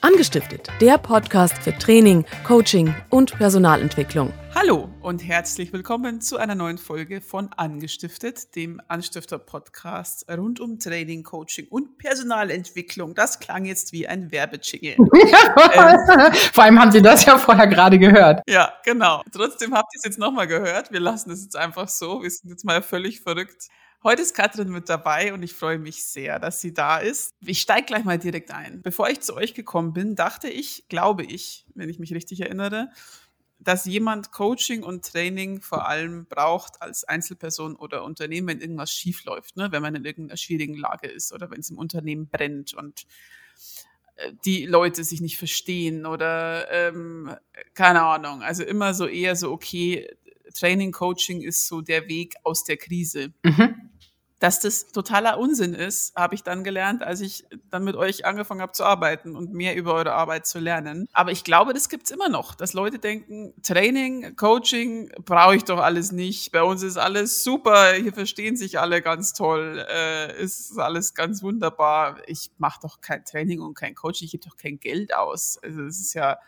Angestiftet, der Podcast für Training, Coaching und Personalentwicklung. Hallo und herzlich willkommen zu einer neuen Folge von Angestiftet, dem Anstifter-Podcast rund um Training, Coaching und Personalentwicklung. Das klang jetzt wie ein Werbejingle. ähm, Vor allem haben Sie das ja vorher gerade gehört. Ja, genau. Trotzdem habt ihr es jetzt nochmal gehört. Wir lassen es jetzt einfach so. Wir sind jetzt mal völlig verrückt. Heute ist Katrin mit dabei und ich freue mich sehr, dass sie da ist. Ich steige gleich mal direkt ein. Bevor ich zu euch gekommen bin, dachte ich, glaube ich, wenn ich mich richtig erinnere, dass jemand Coaching und Training vor allem braucht als Einzelperson oder Unternehmen, wenn irgendwas schief läuft, ne? wenn man in irgendeiner schwierigen Lage ist oder wenn es im Unternehmen brennt und äh, die Leute sich nicht verstehen oder ähm, keine Ahnung. Also immer so eher so, okay, Training, Coaching ist so der Weg aus der Krise. Mhm dass das totaler Unsinn ist, habe ich dann gelernt, als ich dann mit euch angefangen habe zu arbeiten und mehr über eure Arbeit zu lernen. Aber ich glaube, das gibt's immer noch, dass Leute denken, Training, Coaching brauche ich doch alles nicht. Bei uns ist alles super, hier verstehen sich alle ganz toll, äh, ist alles ganz wunderbar. Ich mache doch kein Training und kein Coaching, ich gebe doch kein Geld aus. Also es ist ja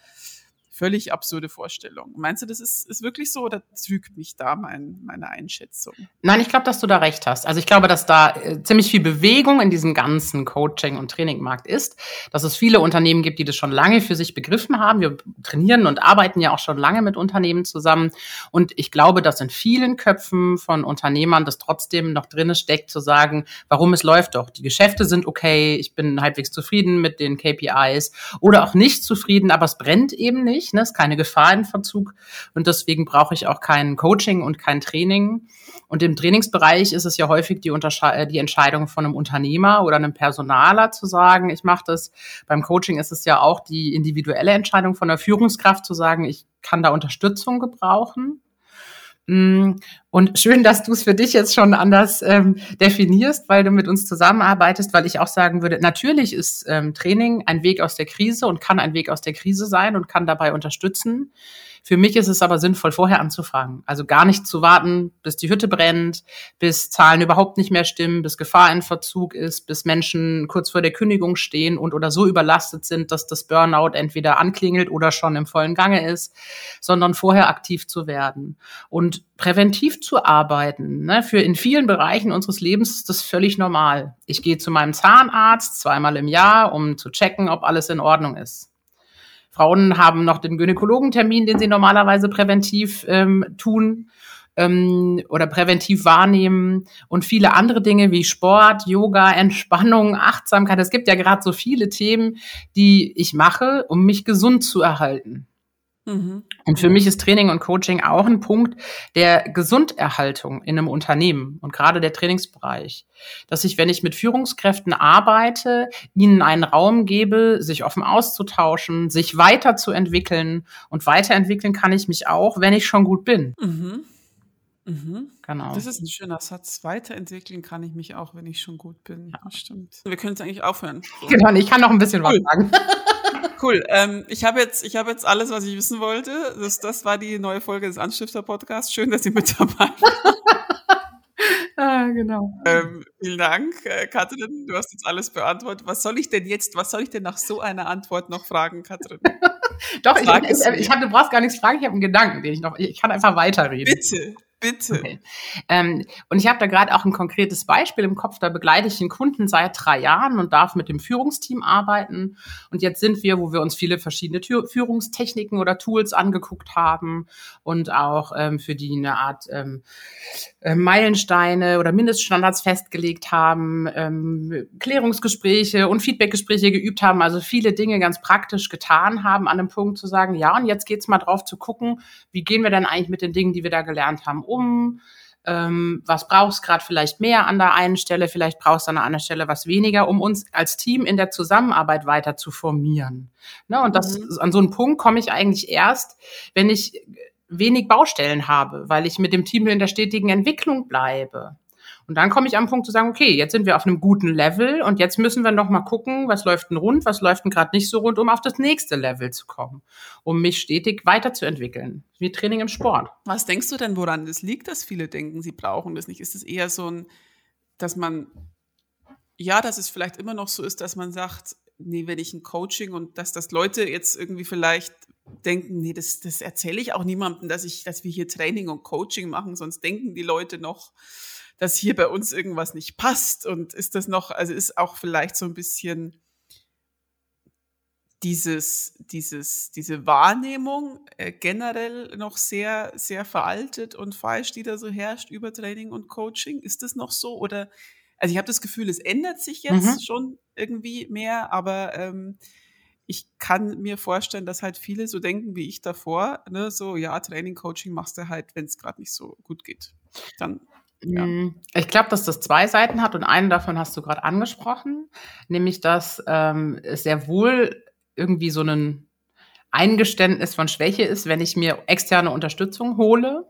völlig absurde Vorstellung. Meinst du, das ist, ist wirklich so oder trügt mich da mein, meine Einschätzung? Nein, ich glaube, dass du da recht hast. Also ich glaube, dass da äh, ziemlich viel Bewegung in diesem ganzen Coaching- und Trainingmarkt ist, dass es viele Unternehmen gibt, die das schon lange für sich begriffen haben. Wir trainieren und arbeiten ja auch schon lange mit Unternehmen zusammen. Und ich glaube, dass in vielen Köpfen von Unternehmern das trotzdem noch drin steckt, zu sagen, warum es läuft doch. Die Geschäfte sind okay, ich bin halbwegs zufrieden mit den KPIs oder auch nicht zufrieden, aber es brennt eben nicht nicht, ne? ist keine Gefahr in Verzug und deswegen brauche ich auch kein Coaching und kein Training. Und im Trainingsbereich ist es ja häufig die, Untersche äh, die Entscheidung von einem Unternehmer oder einem Personaler zu sagen, ich mache das. Beim Coaching ist es ja auch die individuelle Entscheidung von der Führungskraft zu sagen, ich kann da Unterstützung gebrauchen. Mm, und schön, dass du es für dich jetzt schon anders ähm, definierst, weil du mit uns zusammenarbeitest, weil ich auch sagen würde, natürlich ist ähm, Training ein Weg aus der Krise und kann ein Weg aus der Krise sein und kann dabei unterstützen. Für mich ist es aber sinnvoll, vorher anzufangen. Also gar nicht zu warten, bis die Hütte brennt, bis Zahlen überhaupt nicht mehr stimmen, bis Gefahr in Verzug ist, bis Menschen kurz vor der Kündigung stehen und oder so überlastet sind, dass das Burnout entweder anklingelt oder schon im vollen Gange ist, sondern vorher aktiv zu werden und präventiv zu arbeiten. Ne? Für in vielen Bereichen unseres Lebens ist das völlig normal. Ich gehe zu meinem Zahnarzt zweimal im Jahr, um zu checken, ob alles in Ordnung ist. Frauen haben noch den Gynäkologentermin, den sie normalerweise präventiv ähm, tun ähm, oder präventiv wahrnehmen und viele andere Dinge wie Sport, Yoga, Entspannung, Achtsamkeit. Es gibt ja gerade so viele Themen, die ich mache, um mich gesund zu erhalten. Mhm. Und für mich ist Training und Coaching auch ein Punkt der Gesunderhaltung in einem Unternehmen und gerade der Trainingsbereich. Dass ich, wenn ich mit Führungskräften arbeite, ihnen einen Raum gebe, sich offen auszutauschen, sich weiterzuentwickeln. Und weiterentwickeln kann ich mich auch, wenn ich schon gut bin. Mhm. Mhm. Genau. Das ist ein schöner Satz. Weiterentwickeln kann ich mich auch, wenn ich schon gut bin. Ja. stimmt. Wir können es eigentlich aufhören. Genau, ich kann noch ein bisschen cool. was sagen. Cool. Ähm, ich habe jetzt, ich habe jetzt alles, was ich wissen wollte. Das, das war die neue Folge des Anstifter Podcasts. Schön, dass ihr mit dabei ah, genau. Ähm, vielen Dank, äh, Katrin. Du hast jetzt alles beantwortet. Was soll ich denn jetzt, was soll ich denn nach so einer Antwort noch fragen, Katrin? Doch, ich, ich, ich, hab, du brauchst gar nichts fragen. Ich habe einen Gedanken, den ich noch, ich kann einfach weiterreden. Bitte. Bitte. Okay. Ähm, und ich habe da gerade auch ein konkretes Beispiel im Kopf. Da begleite ich den Kunden seit drei Jahren und darf mit dem Führungsteam arbeiten. Und jetzt sind wir, wo wir uns viele verschiedene Tür Führungstechniken oder Tools angeguckt haben und auch ähm, für die eine Art ähm, äh, Meilensteine oder Mindeststandards festgelegt haben, ähm, Klärungsgespräche und Feedbackgespräche geübt haben. Also viele Dinge ganz praktisch getan haben, an dem Punkt zu sagen, ja, und jetzt geht's mal drauf zu gucken, wie gehen wir denn eigentlich mit den Dingen, die wir da gelernt haben, um? Ähm, was brauchst gerade vielleicht mehr an der einen Stelle, vielleicht brauchst du an der anderen Stelle was weniger, um uns als Team in der Zusammenarbeit weiter zu formieren. Ne? Und das, mhm. an so einen Punkt komme ich eigentlich erst, wenn ich wenig Baustellen habe, weil ich mit dem Team in der stetigen Entwicklung bleibe. Und dann komme ich am Punkt zu sagen, okay, jetzt sind wir auf einem guten Level und jetzt müssen wir noch mal gucken, was läuft denn rund, was läuft denn gerade nicht so rund, um auf das nächste Level zu kommen, um mich stetig weiterzuentwickeln, wie Training im Sport. Was denkst du denn, woran das liegt, dass viele denken, sie brauchen das nicht? Ist es eher so ein, dass man, ja, dass es vielleicht immer noch so ist, dass man sagt, nee, wenn ich ein Coaching und dass das Leute jetzt irgendwie vielleicht denken, nee, das, das erzähle ich auch niemandem, dass ich, dass wir hier Training und Coaching machen, sonst denken die Leute noch, dass hier bei uns irgendwas nicht passt. Und ist das noch, also ist auch vielleicht so ein bisschen dieses, dieses, diese Wahrnehmung äh, generell noch sehr, sehr veraltet und falsch, die da so herrscht über Training und Coaching. Ist das noch so? Oder, also ich habe das Gefühl, es ändert sich jetzt mhm. schon irgendwie mehr, aber ähm, ich kann mir vorstellen, dass halt viele so denken wie ich davor, ne, so ja, Training, Coaching machst du halt, wenn es gerade nicht so gut geht. Dann ja. Mm, ich glaube, dass das zwei Seiten hat und einen davon hast du gerade angesprochen, nämlich dass ähm, es sehr wohl irgendwie so ein Eingeständnis von Schwäche ist, wenn ich mir externe Unterstützung hole.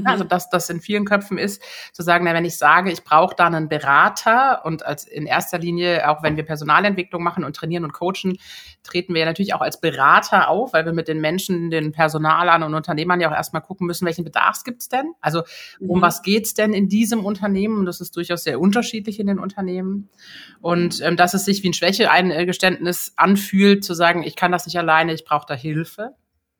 Mhm. Also dass das in vielen Köpfen ist, zu sagen, na, wenn ich sage, ich brauche da einen Berater und als in erster Linie, auch wenn wir Personalentwicklung machen und trainieren und coachen, treten wir ja natürlich auch als Berater auf, weil wir mit den Menschen, den Personalern und Unternehmern ja auch erstmal gucken müssen, welchen Bedarf gibt's denn? Also um mhm. was geht's denn in diesem Unternehmen? Und das ist durchaus sehr unterschiedlich in den Unternehmen. Und ähm, dass es sich wie ein Schwächeeingeständnis anfühlt, zu sagen, ich kann das nicht alleine, ich brauche da Hilfe.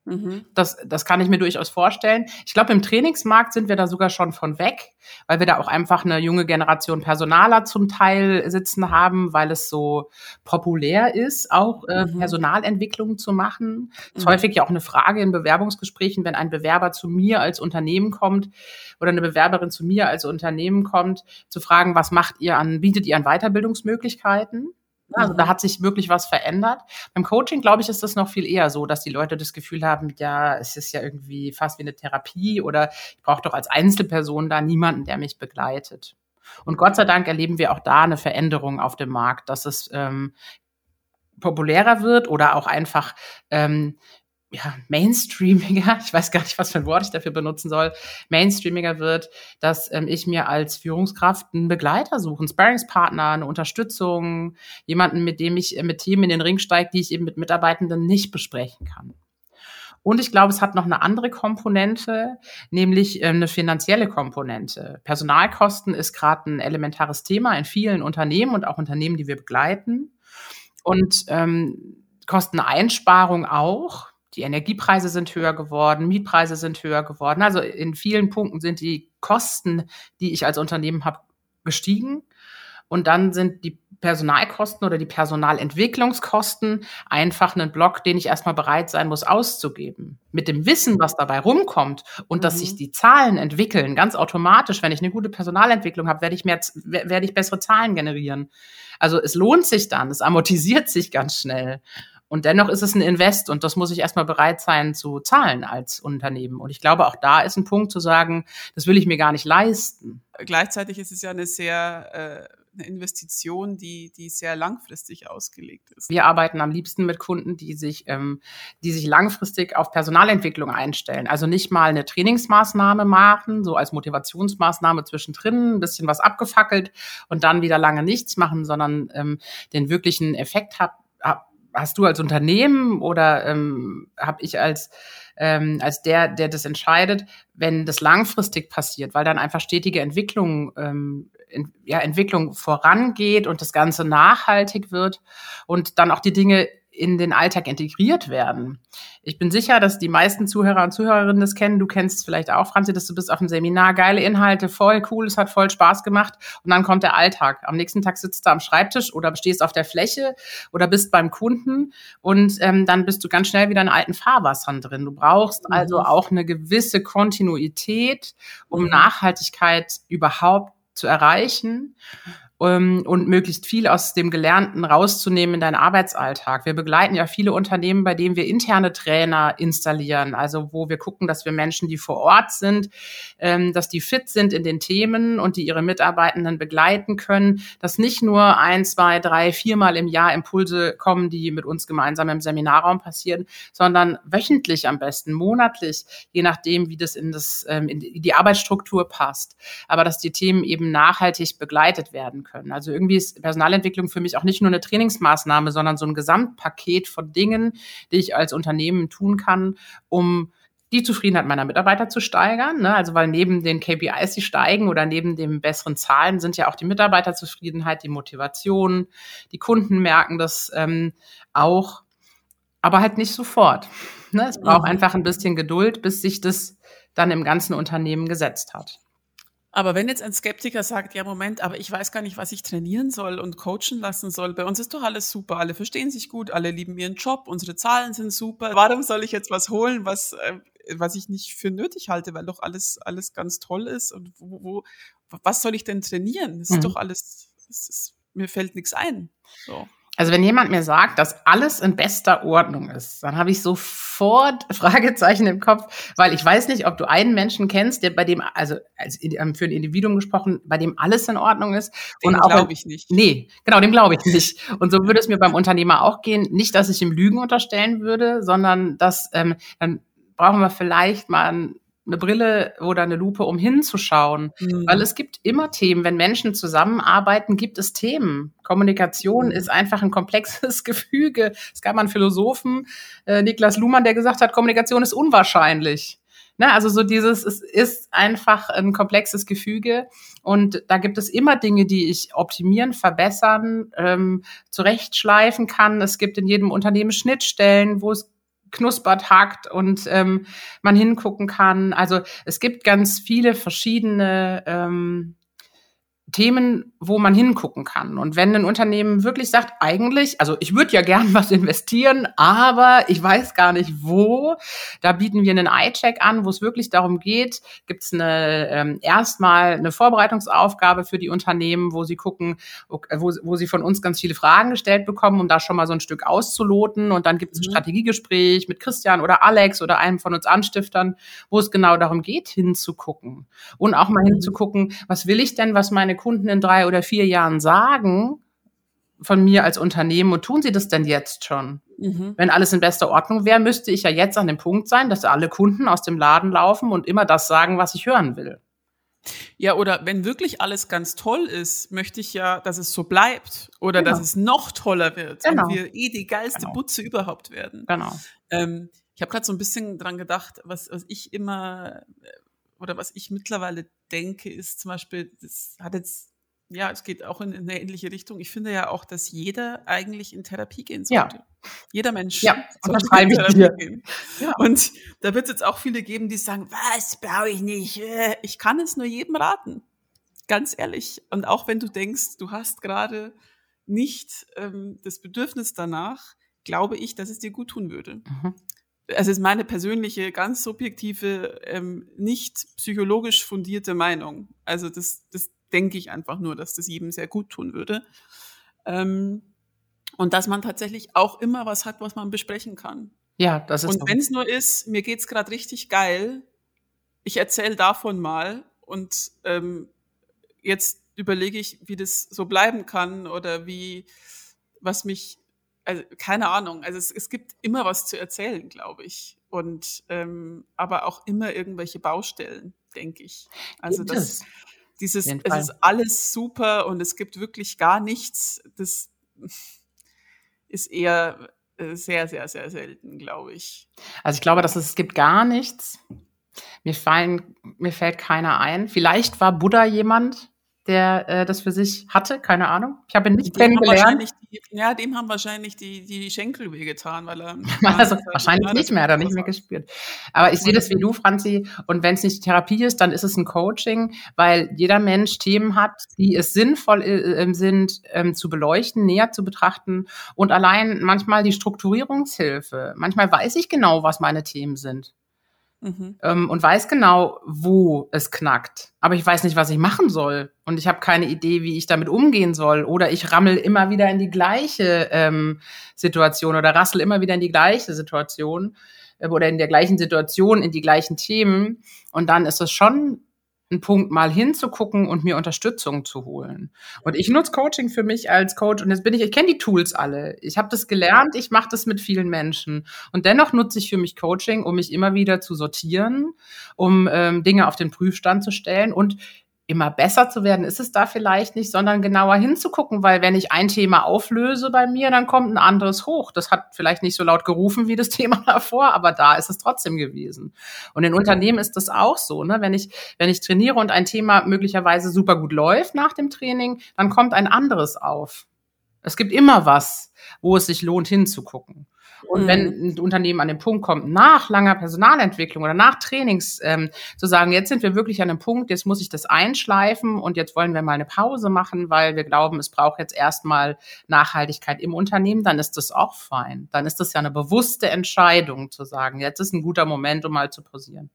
Mhm. Das, das kann ich mir durchaus vorstellen. Ich glaube, im Trainingsmarkt sind wir da sogar schon von weg, weil wir da auch einfach eine junge Generation Personaler zum Teil sitzen haben, weil es so populär ist, auch äh, mhm. Personalentwicklung zu machen. Das ist mhm. häufig ja auch eine Frage in Bewerbungsgesprächen, wenn ein Bewerber zu mir als Unternehmen kommt oder eine Bewerberin zu mir als Unternehmen kommt, zu fragen, was macht ihr an, bietet ihr an Weiterbildungsmöglichkeiten? Also da mhm. hat sich wirklich was verändert. Beim Coaching, glaube ich, ist das noch viel eher so, dass die Leute das Gefühl haben, ja, es ist ja irgendwie fast wie eine Therapie oder ich brauche doch als Einzelperson da niemanden, der mich begleitet. Und Gott sei Dank erleben wir auch da eine Veränderung auf dem Markt, dass es ähm, populärer wird oder auch einfach ähm, ja, mainstreamiger, ich weiß gar nicht, was für ein Wort ich dafür benutzen soll, mainstreamiger wird, dass ähm, ich mir als Führungskraft einen Begleiter suche, einen Sparringspartner, eine Unterstützung, jemanden, mit dem ich äh, mit Themen in den Ring steige, die ich eben mit Mitarbeitenden nicht besprechen kann. Und ich glaube, es hat noch eine andere Komponente, nämlich äh, eine finanzielle Komponente. Personalkosten ist gerade ein elementares Thema in vielen Unternehmen und auch Unternehmen, die wir begleiten. Und ähm, Kosteneinsparung auch. Die Energiepreise sind höher geworden, Mietpreise sind höher geworden. Also in vielen Punkten sind die Kosten, die ich als Unternehmen habe, gestiegen. Und dann sind die Personalkosten oder die Personalentwicklungskosten einfach ein Block, den ich erstmal bereit sein muss auszugeben. Mit dem Wissen, was dabei rumkommt und mhm. dass sich mhm. die Zahlen entwickeln, ganz automatisch, wenn ich eine gute Personalentwicklung habe, werde ich mehr, werde ich bessere Zahlen generieren. Also es lohnt sich dann, es amortisiert sich ganz schnell. Und dennoch ist es ein Invest und das muss ich erstmal bereit sein zu zahlen als Unternehmen. Und ich glaube, auch da ist ein Punkt zu sagen, das will ich mir gar nicht leisten. Gleichzeitig ist es ja eine sehr äh, eine Investition, die, die sehr langfristig ausgelegt ist. Wir arbeiten am liebsten mit Kunden, die sich, ähm, die sich langfristig auf Personalentwicklung einstellen. Also nicht mal eine Trainingsmaßnahme machen, so als Motivationsmaßnahme zwischendrin, ein bisschen was abgefackelt und dann wieder lange nichts machen, sondern ähm, den wirklichen Effekt hat, hast du als Unternehmen oder ähm, habe ich als ähm, als der, der das entscheidet, wenn das langfristig passiert, weil dann einfach stetige Entwicklung, ähm, in, ja, Entwicklung vorangeht und das Ganze nachhaltig wird und dann auch die Dinge in den Alltag integriert werden. Ich bin sicher, dass die meisten Zuhörer und Zuhörerinnen das kennen. Du kennst es vielleicht auch, Franzi, dass du bist auf dem Seminar, geile Inhalte, voll cool, es hat voll Spaß gemacht. Und dann kommt der Alltag. Am nächsten Tag sitzt du am Schreibtisch oder stehst auf der Fläche oder bist beim Kunden und ähm, dann bist du ganz schnell wieder in alten Fahrwassern drin. Du brauchst mhm. also auch eine gewisse Kontinuität, um mhm. Nachhaltigkeit überhaupt zu erreichen und möglichst viel aus dem Gelernten rauszunehmen in deinen Arbeitsalltag. Wir begleiten ja viele Unternehmen, bei denen wir interne Trainer installieren, also wo wir gucken, dass wir Menschen, die vor Ort sind, ähm, dass die fit sind in den Themen und die ihre Mitarbeitenden begleiten können, dass nicht nur ein, zwei, drei, viermal im Jahr Impulse kommen, die mit uns gemeinsam im Seminarraum passieren, sondern wöchentlich am besten, monatlich, je nachdem, wie das in, das, ähm, in die Arbeitsstruktur passt. Aber dass die Themen eben nachhaltig begleitet werden können können. Also irgendwie ist Personalentwicklung für mich auch nicht nur eine Trainingsmaßnahme, sondern so ein Gesamtpaket von Dingen, die ich als Unternehmen tun kann, um die Zufriedenheit meiner Mitarbeiter zu steigern. Ne? Also weil neben den KPIs, die steigen oder neben den besseren Zahlen sind ja auch die Mitarbeiterzufriedenheit, die Motivation, die Kunden merken das ähm, auch, aber halt nicht sofort. Ne? Es braucht mhm. einfach ein bisschen Geduld, bis sich das dann im ganzen Unternehmen gesetzt hat. Aber wenn jetzt ein Skeptiker sagt, ja, Moment, aber ich weiß gar nicht, was ich trainieren soll und coachen lassen soll, bei uns ist doch alles super, alle verstehen sich gut, alle lieben ihren Job, unsere Zahlen sind super. Warum soll ich jetzt was holen, was, äh, was ich nicht für nötig halte, weil doch alles, alles ganz toll ist? Und wo, wo was soll ich denn trainieren? Das ist mhm. doch alles, ist, mir fällt nichts ein. So. Also wenn jemand mir sagt, dass alles in bester Ordnung ist, dann habe ich sofort Fragezeichen im Kopf, weil ich weiß nicht, ob du einen Menschen kennst, der bei dem, also als, ähm, für ein Individuum gesprochen, bei dem alles in Ordnung ist. Dem glaube ich nicht. Nee, genau, dem glaube ich nicht. Und so würde es mir beim Unternehmer auch gehen. Nicht, dass ich ihm Lügen unterstellen würde, sondern dass ähm, dann brauchen wir vielleicht mal ein eine Brille oder eine Lupe, um hinzuschauen. Mhm. Weil es gibt immer Themen. Wenn Menschen zusammenarbeiten, gibt es Themen. Kommunikation mhm. ist einfach ein komplexes Gefüge. Es gab mal einen Philosophen, äh, Niklas Luhmann, der gesagt hat, Kommunikation ist unwahrscheinlich. Ne, also so dieses, es ist einfach ein komplexes Gefüge und da gibt es immer Dinge, die ich optimieren, verbessern, ähm, zurechtschleifen kann. Es gibt in jedem Unternehmen Schnittstellen, wo es knuspert, hakt und ähm, man hingucken kann. Also es gibt ganz viele verschiedene ähm, Themen, wo man hingucken kann. Und wenn ein Unternehmen wirklich sagt, eigentlich, also ich würde ja gern was investieren, aber ich weiß gar nicht wo, da bieten wir einen iCheck an, wo es wirklich darum geht, gibt es eine ähm, erstmal eine Vorbereitungsaufgabe für die Unternehmen, wo sie gucken, wo, wo sie von uns ganz viele Fragen gestellt bekommen, um da schon mal so ein Stück auszuloten. Und dann gibt es ein mhm. Strategiegespräch mit Christian oder Alex oder einem von uns Anstiftern, wo es genau darum geht, hinzugucken. Und auch mal mhm. hinzugucken, was will ich denn, was meine Kunden in drei oder vier Jahren sagen von mir als Unternehmen und tun sie das denn jetzt schon? Mhm. Wenn alles in bester Ordnung wäre, müsste ich ja jetzt an dem Punkt sein, dass alle Kunden aus dem Laden laufen und immer das sagen, was ich hören will. Ja, oder wenn wirklich alles ganz toll ist, möchte ich ja, dass es so bleibt oder genau. dass es noch toller wird genau. und wir eh die geilste genau. Butze überhaupt werden. Genau. Ähm, ich habe gerade so ein bisschen dran gedacht, was, was ich immer oder was ich mittlerweile denke, ist zum Beispiel, das hat jetzt, ja, es geht auch in, in eine ähnliche Richtung. Ich finde ja auch, dass jeder eigentlich in Therapie gehen sollte. Ja. Jeder Mensch. Ja, unterschreibe ich dir. Gehen. Ja. Und da wird es jetzt auch viele geben, die sagen, was brauche ich nicht? Äh, ich kann es nur jedem raten. Ganz ehrlich. Und auch wenn du denkst, du hast gerade nicht ähm, das Bedürfnis danach, glaube ich, dass es dir gut tun würde. Mhm es ist meine persönliche, ganz subjektive, ähm, nicht psychologisch fundierte Meinung. Also das, das denke ich einfach nur, dass das jedem sehr gut tun würde. Ähm, und dass man tatsächlich auch immer was hat, was man besprechen kann. Ja, das ist. Und wenn es nur ist, mir geht's gerade richtig geil, ich erzähle davon mal und ähm, jetzt überlege ich, wie das so bleiben kann oder wie was mich also keine Ahnung, also es, es gibt immer was zu erzählen, glaube ich. Und ähm, aber auch immer irgendwelche Baustellen, denke ich. Also gibt das, es? dieses, es ist alles super und es gibt wirklich gar nichts. Das ist eher äh, sehr, sehr, sehr selten, glaube ich. Also ich glaube, dass es, es gibt gar nichts. Mir fallen, mir fällt keiner ein. Vielleicht war Buddha jemand, der äh, das für sich hatte, keine Ahnung. Ich habe ihn nicht dem kennengelernt. Die, ja, dem haben wahrscheinlich die, die Schenkel wehgetan, weil er. also, wahrscheinlich nicht mehr, hat er nicht mehr gespürt. Aber ich sehe das wie du, Franzi. Und wenn es nicht Therapie ist, dann ist es ein Coaching, weil jeder Mensch Themen hat, die es sinnvoll äh, sind, ähm, zu beleuchten, näher zu betrachten. Und allein manchmal die Strukturierungshilfe. Manchmal weiß ich genau, was meine Themen sind. Mhm. Ähm, und weiß genau, wo es knackt. Aber ich weiß nicht, was ich machen soll. Und ich habe keine Idee, wie ich damit umgehen soll. Oder ich rammel immer wieder in die gleiche ähm, Situation oder rassel immer wieder in die gleiche Situation äh, oder in der gleichen Situation, in die gleichen Themen. Und dann ist es schon ein Punkt, mal hinzugucken und mir Unterstützung zu holen. Und ich nutze Coaching für mich als Coach und jetzt bin ich, ich kenne die Tools alle. Ich habe das gelernt, ich mache das mit vielen Menschen. Und dennoch nutze ich für mich Coaching, um mich immer wieder zu sortieren, um ähm, Dinge auf den Prüfstand zu stellen und immer besser zu werden ist es da vielleicht nicht, sondern genauer hinzugucken, weil wenn ich ein Thema auflöse bei mir, dann kommt ein anderes hoch. Das hat vielleicht nicht so laut gerufen wie das Thema davor, aber da ist es trotzdem gewesen. Und in Unternehmen ist das auch so, ne? Wenn ich, wenn ich trainiere und ein Thema möglicherweise super gut läuft nach dem Training, dann kommt ein anderes auf. Es gibt immer was, wo es sich lohnt hinzugucken. Und mhm. wenn ein Unternehmen an den Punkt kommt, nach langer Personalentwicklung oder nach Trainings, ähm, zu sagen, jetzt sind wir wirklich an einem Punkt, jetzt muss ich das einschleifen und jetzt wollen wir mal eine Pause machen, weil wir glauben, es braucht jetzt erstmal Nachhaltigkeit im Unternehmen, dann ist das auch fein. Dann ist das ja eine bewusste Entscheidung zu sagen, jetzt ist ein guter Moment, um mal zu pausieren.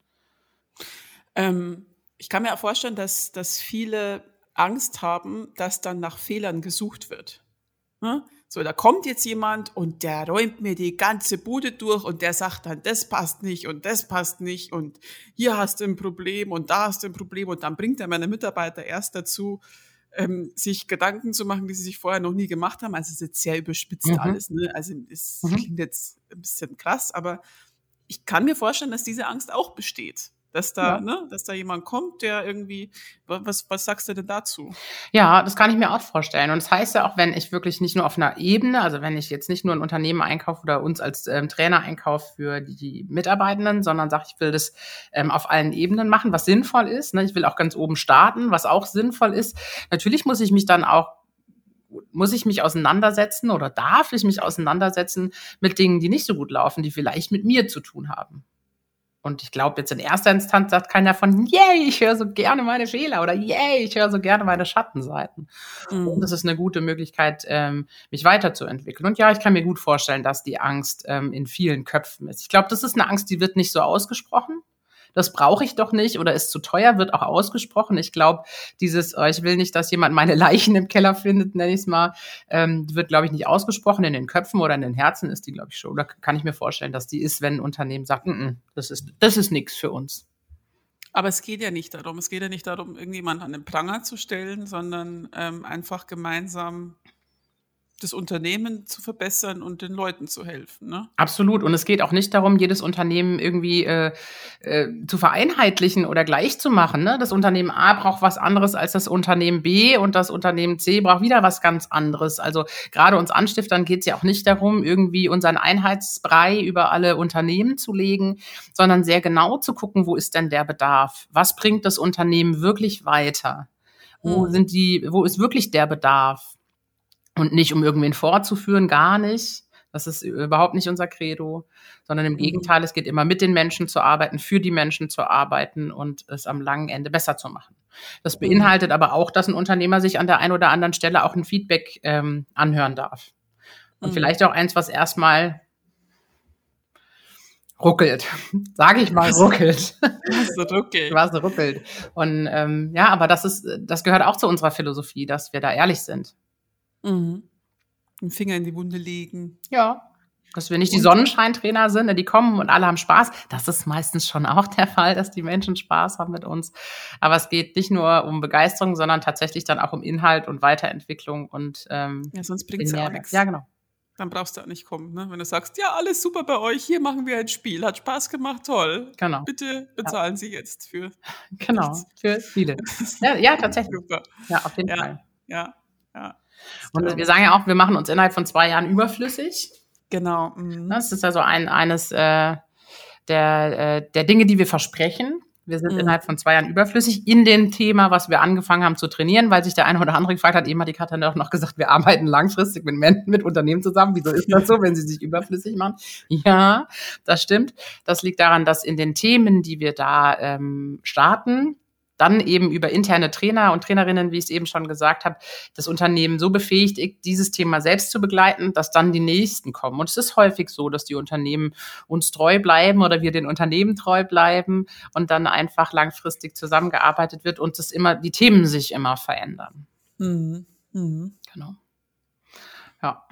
Ähm, ich kann mir auch vorstellen, dass, dass viele Angst haben, dass dann nach Fehlern gesucht wird. Ne? So, da kommt jetzt jemand und der räumt mir die ganze Bude durch und der sagt dann, das passt nicht und das passt nicht und hier hast du ein Problem und da hast du ein Problem und dann bringt er meine Mitarbeiter erst dazu, ähm, sich Gedanken zu machen, die sie sich vorher noch nie gemacht haben. Also es ist jetzt sehr überspitzt mhm. alles. Ne? Also es mhm. klingt jetzt ein bisschen krass, aber ich kann mir vorstellen, dass diese Angst auch besteht dass da, ja. ne, dass da jemand kommt, der irgendwie, was, was sagst du denn dazu? Ja, das kann ich mir auch vorstellen. Und das heißt ja auch, wenn ich wirklich nicht nur auf einer Ebene, also wenn ich jetzt nicht nur ein Unternehmen einkaufe oder uns als ähm, Trainer einkaufe für die, Mitarbeitenden, sondern sage, ich will das ähm, auf allen Ebenen machen, was sinnvoll ist. Ne? Ich will auch ganz oben starten, was auch sinnvoll ist. Natürlich muss ich mich dann auch muss ich mich auseinandersetzen oder darf ich mich auseinandersetzen mit Dingen, die nicht so gut laufen, die vielleicht mit mir zu tun haben. Und ich glaube, jetzt in erster Instanz sagt keiner von, yay, ich höre so gerne meine Fehler oder yay, ich höre so gerne meine Schattenseiten. Mhm. Und das ist eine gute Möglichkeit, ähm, mich weiterzuentwickeln. Und ja, ich kann mir gut vorstellen, dass die Angst ähm, in vielen Köpfen ist. Ich glaube, das ist eine Angst, die wird nicht so ausgesprochen das brauche ich doch nicht oder ist zu teuer, wird auch ausgesprochen. Ich glaube, dieses, oh, ich will nicht, dass jemand meine Leichen im Keller findet, nenne ich es mal, ähm, wird, glaube ich, nicht ausgesprochen. In den Köpfen oder in den Herzen ist die, glaube ich, schon. Oder kann ich mir vorstellen, dass die ist, wenn ein Unternehmen sagt, N -n, das ist, das ist nichts für uns. Aber es geht ja nicht darum, es geht ja nicht darum, irgendjemand an den Pranger zu stellen, sondern ähm, einfach gemeinsam das Unternehmen zu verbessern und den Leuten zu helfen. Ne? Absolut. Und es geht auch nicht darum, jedes Unternehmen irgendwie äh, äh, zu vereinheitlichen oder gleich zu machen. Ne? Das Unternehmen A braucht was anderes als das Unternehmen B und das Unternehmen C braucht wieder was ganz anderes. Also gerade uns Anstiftern geht es ja auch nicht darum, irgendwie unseren Einheitsbrei über alle Unternehmen zu legen, sondern sehr genau zu gucken, wo ist denn der Bedarf? Was bringt das Unternehmen wirklich weiter? Wo hm. sind die, wo ist wirklich der Bedarf? Und nicht, um irgendwen vorzuführen, gar nicht. Das ist überhaupt nicht unser Credo, sondern im mhm. Gegenteil, es geht immer mit den Menschen zu arbeiten, für die Menschen zu arbeiten und es am langen Ende besser zu machen. Das mhm. beinhaltet aber auch, dass ein Unternehmer sich an der einen oder anderen Stelle auch ein Feedback ähm, anhören darf. Und mhm. vielleicht auch eins, was erstmal ruckelt. Sage ich mal, ruckelt. Was ruckelt. Was ruckelt. Und ähm, ja, aber das ist, das gehört auch zu unserer Philosophie, dass wir da ehrlich sind. Mhm. Den Finger in die Wunde legen. Ja. Dass wir nicht die Sonnenscheintrainer sind, ne, die kommen und alle haben Spaß. Das ist meistens schon auch der Fall, dass die Menschen Spaß haben mit uns. Aber es geht nicht nur um Begeisterung, sondern tatsächlich dann auch um Inhalt und Weiterentwicklung und ähm, ja, sonst bringt es ja nichts. Ja, genau. Dann brauchst du auch nicht kommen, ne? Wenn du sagst, ja, alles super bei euch, hier machen wir ein Spiel, hat Spaß gemacht, toll. Genau. Bitte bezahlen ja. Sie jetzt für. Genau, nichts. für viele. ja, ja, tatsächlich. Super. Ja, auf jeden ja, Fall. Ja, ja. Und wir sagen ja auch, wir machen uns innerhalb von zwei Jahren überflüssig. Genau. Mhm. Das ist also ein, eines äh, der, äh, der Dinge, die wir versprechen. Wir sind mhm. innerhalb von zwei Jahren überflüssig in dem Thema, was wir angefangen haben zu trainieren, weil sich der eine oder andere gefragt hat, eben hat die Katrin auch noch gesagt, wir arbeiten langfristig mit Menschen, mit Unternehmen zusammen. Wieso ist das so, wenn sie sich überflüssig machen? Ja, das stimmt. Das liegt daran, dass in den Themen, die wir da ähm, starten, dann eben über interne Trainer und Trainerinnen, wie ich es eben schon gesagt habe, das Unternehmen so befähigt, dieses Thema selbst zu begleiten, dass dann die nächsten kommen. Und es ist häufig so, dass die Unternehmen uns treu bleiben oder wir den Unternehmen treu bleiben und dann einfach langfristig zusammengearbeitet wird und es immer, die Themen sich immer verändern. Mhm. Mhm. Genau. Ja.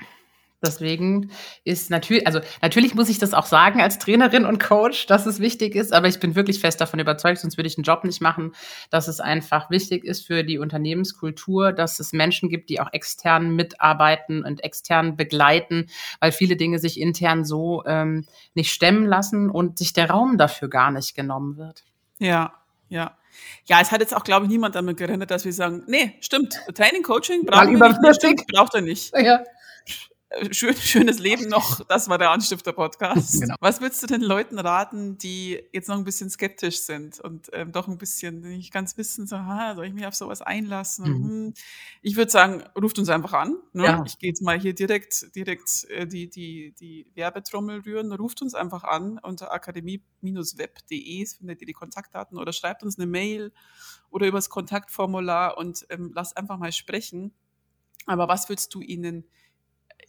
Deswegen ist natürlich, also natürlich muss ich das auch sagen als Trainerin und Coach, dass es wichtig ist, aber ich bin wirklich fest davon überzeugt, sonst würde ich den Job nicht machen, dass es einfach wichtig ist für die Unternehmenskultur, dass es Menschen gibt, die auch extern mitarbeiten und extern begleiten, weil viele Dinge sich intern so ähm, nicht stemmen lassen und sich der Raum dafür gar nicht genommen wird. Ja, ja. Ja, es hat jetzt auch, glaube ich, niemand damit gerechnet, dass wir sagen, nee, stimmt, Training, Coaching braucht nicht, stimmt, braucht er nicht. Ja. Äh, schön, schönes Leben noch. Das war der Anstifter-Podcast. Genau. Was würdest du den Leuten raten, die jetzt noch ein bisschen skeptisch sind und ähm, doch ein bisschen nicht ganz wissen, so, ha, soll ich mich auf sowas einlassen? Mhm. Hm. Ich würde sagen, ruft uns einfach an. Ne? Ja. Ich gehe jetzt mal hier direkt, direkt äh, die, die, die Werbetrommel rühren. Ruft uns einfach an unter akademie-web.de, findet ihr die Kontaktdaten oder schreibt uns eine Mail oder übers Kontaktformular und ähm, lasst einfach mal sprechen. Aber was würdest du ihnen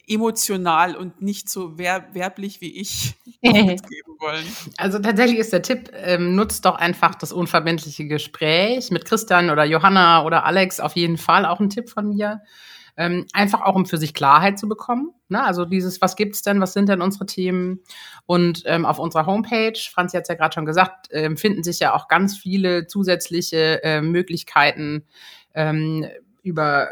emotional und nicht so werblich wie ich mitgeben wollen. Also tatsächlich ist der Tipp, ähm, nutzt doch einfach das unverbindliche Gespräch mit Christian oder Johanna oder Alex, auf jeden Fall auch ein Tipp von mir. Ähm, einfach auch, um für sich Klarheit zu bekommen. Ne? Also dieses, was gibt's denn, was sind denn unsere Themen? Und ähm, auf unserer Homepage, Franzi hat es ja gerade schon gesagt, ähm, finden sich ja auch ganz viele zusätzliche äh, Möglichkeiten ähm, über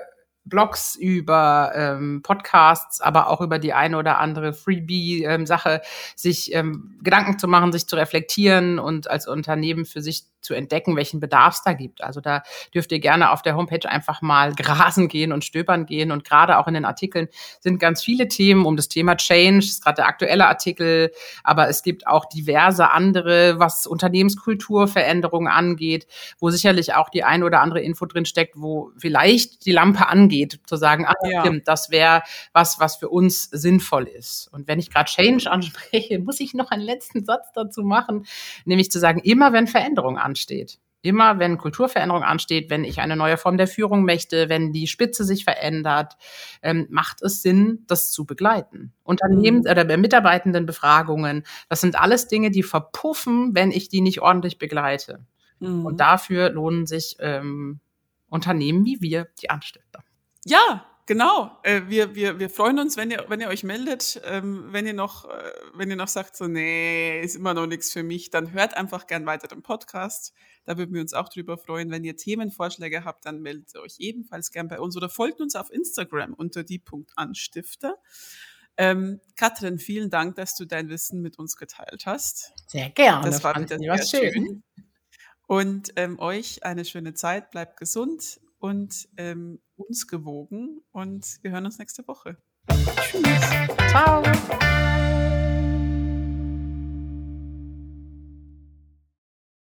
Blogs, über ähm, Podcasts, aber auch über die eine oder andere Freebie-Sache, ähm, sich ähm, Gedanken zu machen, sich zu reflektieren und als Unternehmen für sich zu entdecken, welchen Bedarf es da gibt. Also da dürft ihr gerne auf der Homepage einfach mal grasen gehen und stöbern gehen. Und gerade auch in den Artikeln sind ganz viele Themen um das Thema Change, ist gerade der aktuelle Artikel, aber es gibt auch diverse andere, was Unternehmenskulturveränderungen angeht, wo sicherlich auch die ein oder andere Info drin steckt, wo vielleicht die Lampe angeht, zu sagen, ach ja. stimmt, das wäre was, was für uns sinnvoll ist. Und wenn ich gerade Change anspreche, muss ich noch einen letzten Satz dazu machen, nämlich zu sagen, immer wenn Veränderungen anstehen, ansteht. Immer wenn Kulturveränderung ansteht, wenn ich eine neue Form der Führung möchte, wenn die Spitze sich verändert, ähm, macht es Sinn, das zu begleiten. Unternehmen mhm. oder Mitarbeitendenbefragungen, das sind alles Dinge, die verpuffen, wenn ich die nicht ordentlich begleite. Mhm. Und dafür lohnen sich ähm, Unternehmen wie wir, die Anstifter. Ja, Genau, äh, wir, wir, wir freuen uns, wenn ihr, wenn ihr euch meldet. Ähm, wenn ihr noch, äh, wenn ihr noch sagt, so, nee, ist immer noch nichts für mich, dann hört einfach gern weiter den Podcast. Da würden wir uns auch drüber freuen. Wenn ihr Themenvorschläge habt, dann meldet euch ebenfalls gern bei uns oder folgt uns auf Instagram unter die.anstifter. Ähm, Katrin, vielen Dank, dass du dein Wissen mit uns geteilt hast. Sehr gerne. Das war wieder sehr schön. schön. Und ähm, euch eine schöne Zeit, bleibt gesund und ähm, uns gewogen und wir hören uns nächste Woche. Tschüss. Ciao.